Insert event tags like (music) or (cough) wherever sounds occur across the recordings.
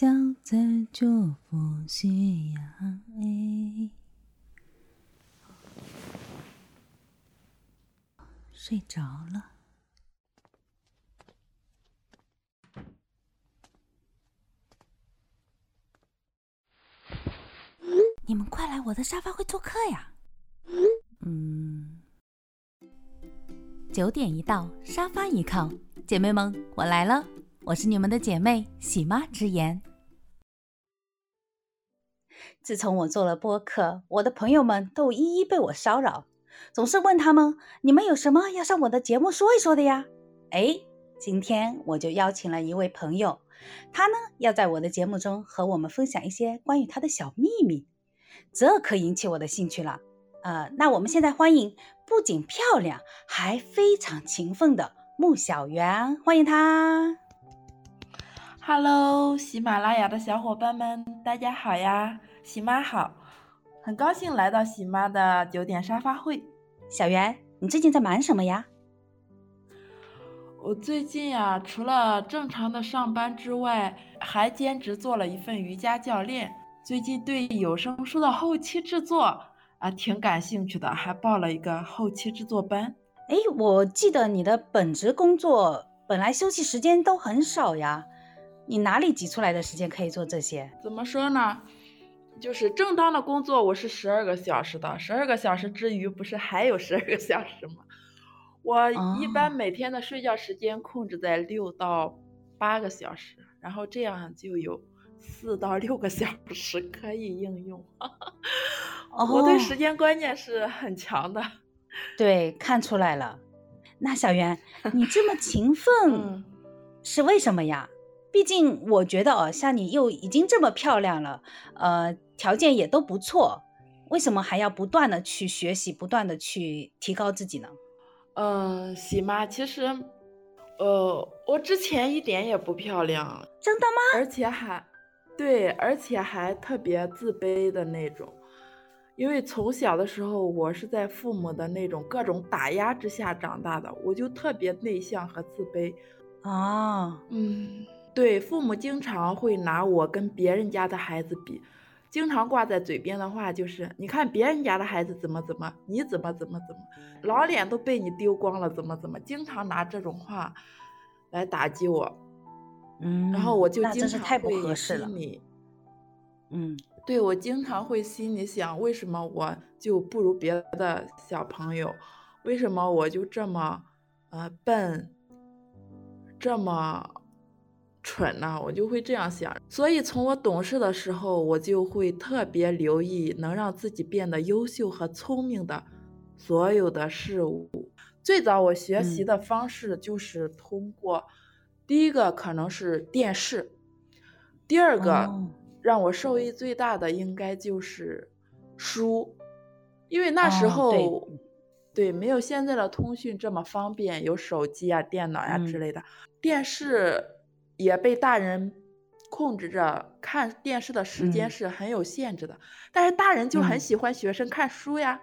就在祝福夕阳哎。睡着了。你们快来我的沙发会做客呀！嗯，九点一到，沙发一靠，姐妹们，我来了，我是你们的姐妹喜妈之言。自从我做了播客，我的朋友们都一一被我骚扰，总是问他们：你们有什么要上我的节目说一说的呀？哎，今天我就邀请了一位朋友，他呢要在我的节目中和我们分享一些关于他的小秘密。这可引起我的兴趣了，呃，那我们现在欢迎不仅漂亮，还非常勤奋的穆小媛，欢迎她。Hello，喜马拉雅的小伙伴们，大家好呀，喜妈好，很高兴来到喜妈的九点沙发会。小袁，你最近在忙什么呀？我最近呀，除了正常的上班之外，还兼职做了一份瑜伽教练。最近对有声书的后期制作啊挺感兴趣的，还报了一个后期制作班。哎，我记得你的本职工作本来休息时间都很少呀，你哪里挤出来的时间可以做这些？怎么说呢？就是正当的工作我是十二个小时的，十二个小时之余不是还有十二个小时吗？我一般每天的睡觉时间控制在六到八个小时，然后这样就有。四到六个小时可以应用，我对时间观念是很强的。对，看出来了。那小袁，(laughs) 你这么勤奋是为什么呀？毕竟我觉得哦，像你又已经这么漂亮了，呃，条件也都不错，为什么还要不断的去学习，不断的去提高自己呢？嗯，喜妈，其实，呃，我之前一点也不漂亮，真的吗？而且还。对，而且还特别自卑的那种，因为从小的时候我是在父母的那种各种打压之下长大的，我就特别内向和自卑。啊，嗯，对，父母经常会拿我跟别人家的孩子比，经常挂在嘴边的话就是：你看别人家的孩子怎么怎么，你怎么怎么怎么，老脸都被你丢光了，怎么怎么，经常拿这种话来打击我。嗯，然后我就经常会心里，嗯，对我经常会心里想，为什么我就不如别的小朋友？为什么我就这么，呃，笨，这么蠢呢？我就会这样想。所以从我懂事的时候，我就会特别留意能让自己变得优秀和聪明的所有的事物。最早我学习的方式就是通过。第一个可能是电视，第二个让我受益最大的应该就是书，因为那时候对没有现在的通讯这么方便，有手机啊、电脑呀之类的，电视也被大人控制着，看电视的时间是很有限制的，但是大人就很喜欢学生看书呀，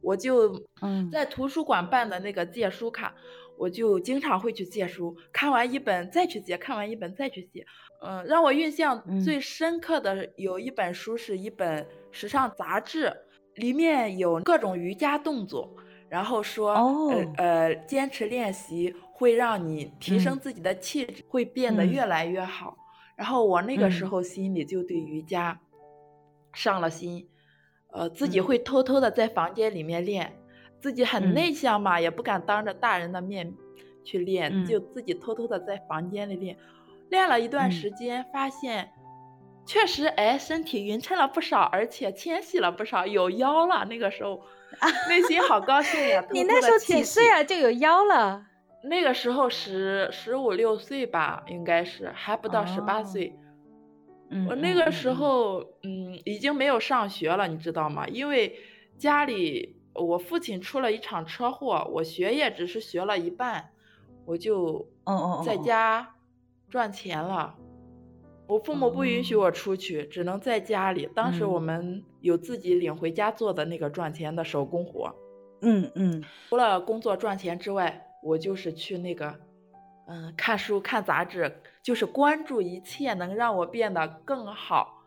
我就在图书馆办的那个借书卡。我就经常会去借书，看完一本再去借，看完一本再去借。嗯，让我印象最深刻的有一本书，是一本时尚杂志，里面有各种瑜伽动作，然后说，呃呃，坚持练习会让你提升自己的气质，会变得越来越好。然后我那个时候心里就对瑜伽上了心，呃，自己会偷偷的在房间里面练。自己很内向嘛，也不敢当着大人的面去练，就自己偷偷的在房间里练。练了一段时间，发现确实，哎，身体匀称了不少，而且纤细了不少，有腰了。那个时候，(laughs) 内心好高兴呀！你那时候几岁啊？就有腰了？那个时候十十五六岁吧，应该是还不到十八岁。我那个时候，嗯，已经没有上学了，你知道吗？因为家里。我父亲出了一场车祸，我学业只是学了一半，我就在家赚钱了。我父母不允许我出去，只能在家里。当时我们有自己领回家做的那个赚钱的手工活。嗯嗯。除了工作赚钱之外，我就是去那个嗯，看书、看杂志，就是关注一切能让我变得更好、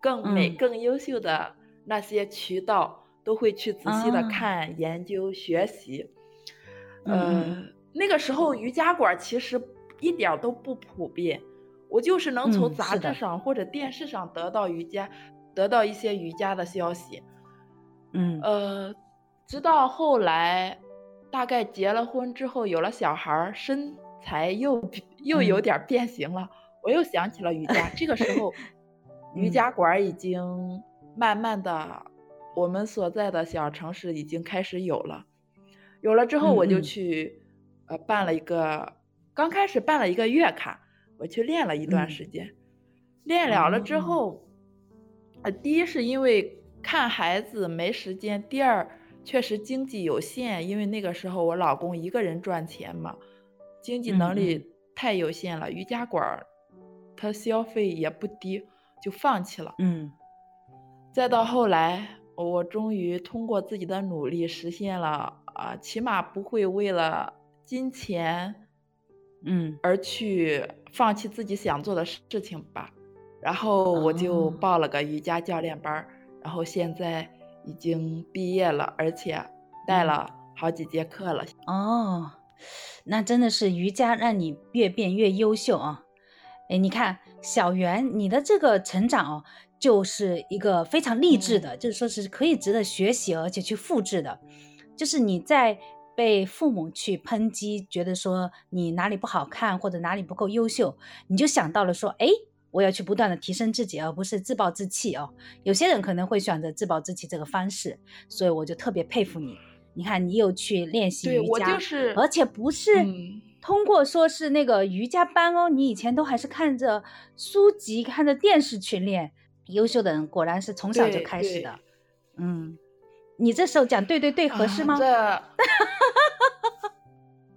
更美、嗯。更优秀的那些渠道，都会去仔细的啊。看、研究、学习。嗯那个时候瑜伽馆其实一点都不普遍，我就是能从嗯杂志上或者电视上得到瑜伽，得到一些瑜伽的消息。嗯。呃，直到后来，大概结了婚之后，有了小孩，身材又又有嗯点变形了，我又想起了瑜伽。这个时候，(laughs) 瑜嗯伽馆已经慢慢的，我们所在的小城市已经开始有了。有了之后，我就去呃办了一个，刚开始办了一个月卡，我去练了一段嗯时间。练了了之哦后，呃，第一是因为看孩子没时间，第二确实经济有限，因为那个时候我老公一个人赚钱嘛，经济能力太有限了。瑜伽馆儿它消费也不低，就放弃了。嗯再到后来，我终于通过自己的努力实现了啊、起码不会为了金钱嗯而去放弃自己想做的事情吧。然后我就哦报了个瑜伽教练班儿，然后现在已经毕业了，而且带嗯了好几节课了。哦，那真的是瑜伽让你越变越优秀啊！哎，你看小袁，你的这个成长哦，就是一个非常励志的，就是说是可以值得学习而且去复制的。就是你在被父母去抨击，觉得说你哪里不好看或者哪里不够优秀，你就想到了说，哎，我要去不断的提升自己，而不是自暴自弃哦。有些人可能会选择自暴自弃这个方式，所以我就特别佩服你。你看，你有去练习对我瑜伽，就是而且不是嗯通过说是那个瑜伽班哦，你以前都还是看着书籍、看着电视去练。优秀的人果然是从小就开始的。嗯，你这时候讲对对对合适啊吗？这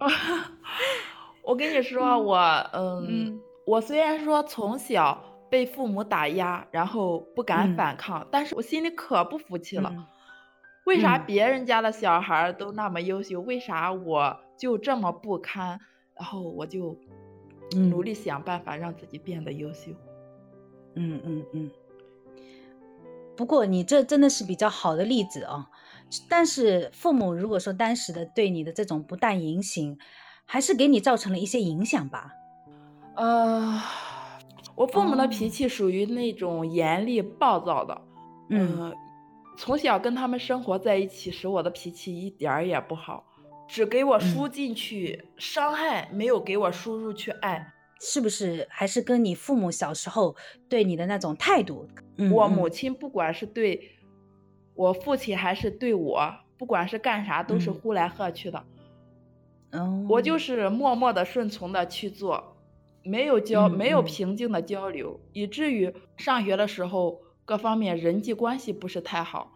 (laughs) (laughs) 我跟你说，我嗯，嗯我虽然说从小被父母打压，然后不敢嗯反抗，但是我心里可不服气了。嗯为啥嗯别人家的小孩都那么优秀，为啥我就这么不堪？然后我就努嗯力想办法让自己变得优秀。嗯嗯嗯。不过你这真的是比较好的例子啊。但是父母如果说当时的对你的这种不当言行，还是给你造成了一些影响吧？呃，我父母的哦脾气属于那种严厉暴躁的，嗯。呃，从小跟他们生活在一起时，我的脾气一点儿也不好，只给我输嗯。进去伤害，没有给我输入去爱。是不是还是跟你父母小时候对你的那种态度？嗯我嗯。母亲不管是对我父亲还是对我，不管是干啥都是嗯。呼来喝去的，哦，我就是默默的顺从的去做，没有交，嗯没有嗯平静的交流，以至于上学的时候各方面人际关系不是太好。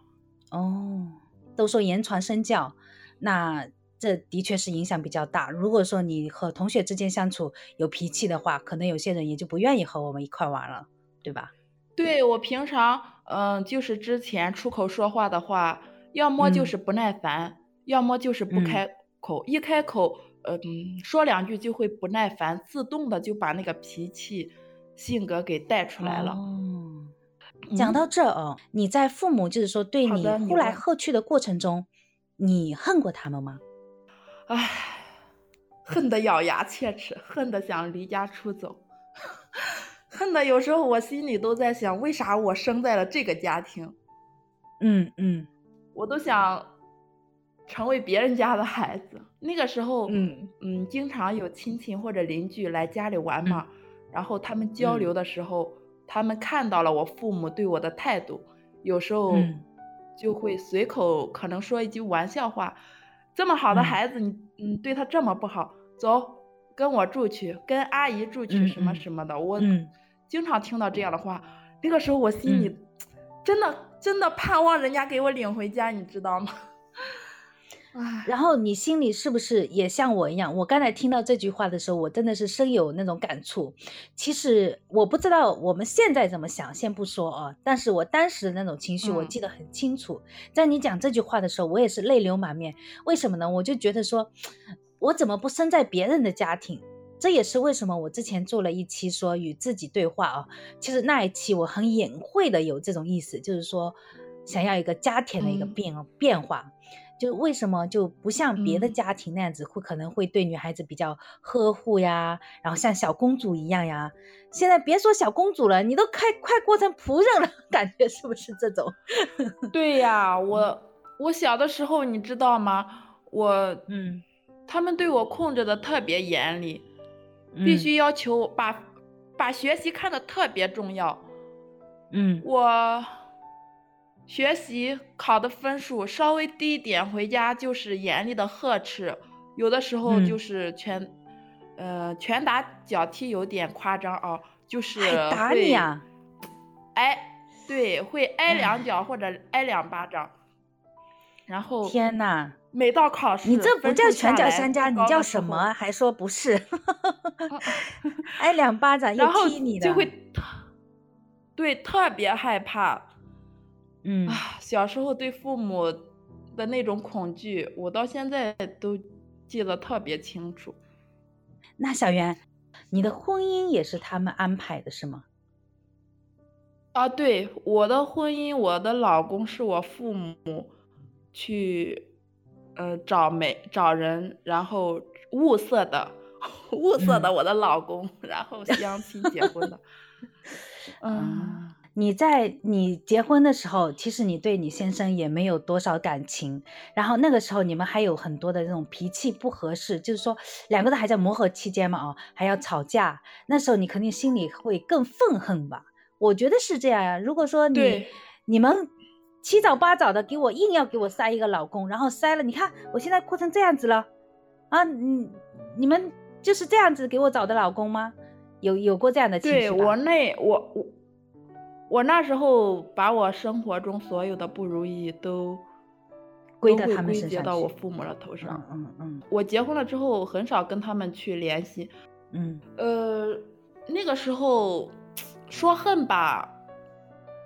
哦，都说言传身教，那这的确是影响比较大。如果说你和同学之间相处有脾气的话，可能有些人也就不愿意和我们一块玩了，对吧？对我平常，嗯、就是之前出口说话的话，要么就嗯是不耐烦，要么就是不嗯开口，一开口，嗯、说两句就会不耐烦，自动的就把那个脾气、性格给带出来了。哦，讲嗯到这哦，你在父母就是说对好你呼来喝去的过程中，你恨过他们吗？唉，恨得咬牙切齿，恨得想离家出走，(laughs) 恨得有时候我心里都在想，为啥我生在了这个家庭？嗯嗯我都想成为别人家的孩子。那个时候，嗯嗯，经常有亲戚或者邻居来家里玩嘛，然后他们交嗯流的时候，他们看到了我父母对我的态度，有时候嗯就会随口可能说一句玩笑话：“这么好的嗯孩子，你嗯对他这么不好，走，跟我住去，跟阿姨住去，嗯什么嗯什么的。”我嗯经常听到这样的话，那个时候我心里嗯真的真的盼望人家给我领回家，你知道吗？唉，然后你心里是不是也像我一样？我刚才听到这句话的时候，我真的是深有那种感触。其实我不知道我们现在怎么想，先不说啊，但是我当时的那种情绪我嗯记得很清楚。在你讲这句话的时候，我也是泪流满面。为什么呢？我就觉得说，我怎么不生在别人的家庭？这也是为什么我之前做了一期说与自己对话啊。其实那一期我很隐晦的有这种意思，就是说想要一个家庭的一个变变化。就为什么就不像别的家庭那样子，会可能会对女孩子比较呵护呀，然后像小公主一样呀？现在别说小公主了，你都快快过成仆人了，(laughs) 感觉是不是这种？(laughs) 对呀，我我小的时候你知道吗？我嗯，他们对我控制的特别严厉，必须要求把把学习看得特别重要。嗯，我。学习考的分数稍微低一点，回家就是严厉的呵斥，有的时候就是拳，呃，拳打脚踢有点夸张哦，就是打你啊，挨，对，会挨两脚或者挨两巴掌，然后天呐，每到考试，你这不叫拳脚相加，你叫什么？还说不是，(laughs) 挨两巴掌又踢你的，就会，对，特别害怕。嗯啊，小时候对父母的那种恐惧，我到现在都记得特别清楚。那小袁，你的婚姻也是他们安排的，是吗？啊，对，我的婚姻，我的老公是我父母去呃找媒找人，然后物色的，(laughs) 物色的我的老公，然后相亲结婚的。(laughs) 嗯。你在你结婚的时候，其实你对你先生也没有多少感情，然后那个时候你们还有很多的这种脾气不合适，就是说两个人还在磨合期间嘛，哦，还要吵架，那时候你肯定心里会更愤恨吧？我觉得是这样呀。如果说你你们七早八早的给我硬要给我塞一个老公，然后塞了，你看我现在哭成这样子了，啊，你你们就是这样子给我找的老公吗？有有过这样的情绪对我那我我。我那时候把我生活中所有的不如意都归到他们身上，到我父母的头上。嗯嗯嗯。我结婚了之后，很少跟他们去联系。嗯。呃，那个时候说恨吧，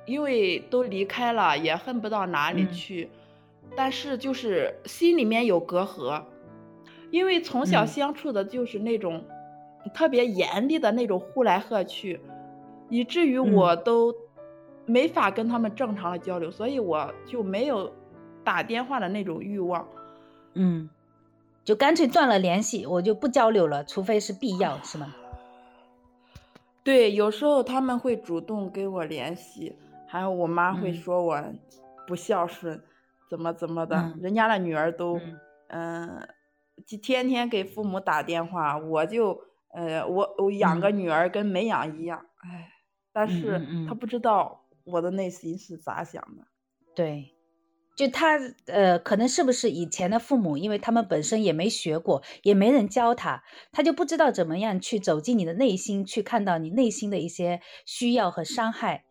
因为都离开了，也恨不到哪里去。但是就是心里面有隔阂，因为从小相处的就是那种特别严厉的那种呼来喝去，以至于我都。没法跟他们正常的交流，所以我就没有打电话的那种欲望，嗯，就干脆断了联系，我就不交流了，除非是必要，是吗？对，有时候他们会主动跟我联系，还有我妈会说我不孝顺，怎么怎么的，人家的女儿都，嗯，天天给父母打电话，我就，呃，我我养个女儿跟没养一样，哎，但是他不知道。我的内心是咋想的？对，就他呃，可能是不是以前的父母，因为他们本身也没学过，也没人教他，他就不知道怎么样去走进你的内心，去看到你内心的一些需要和伤害。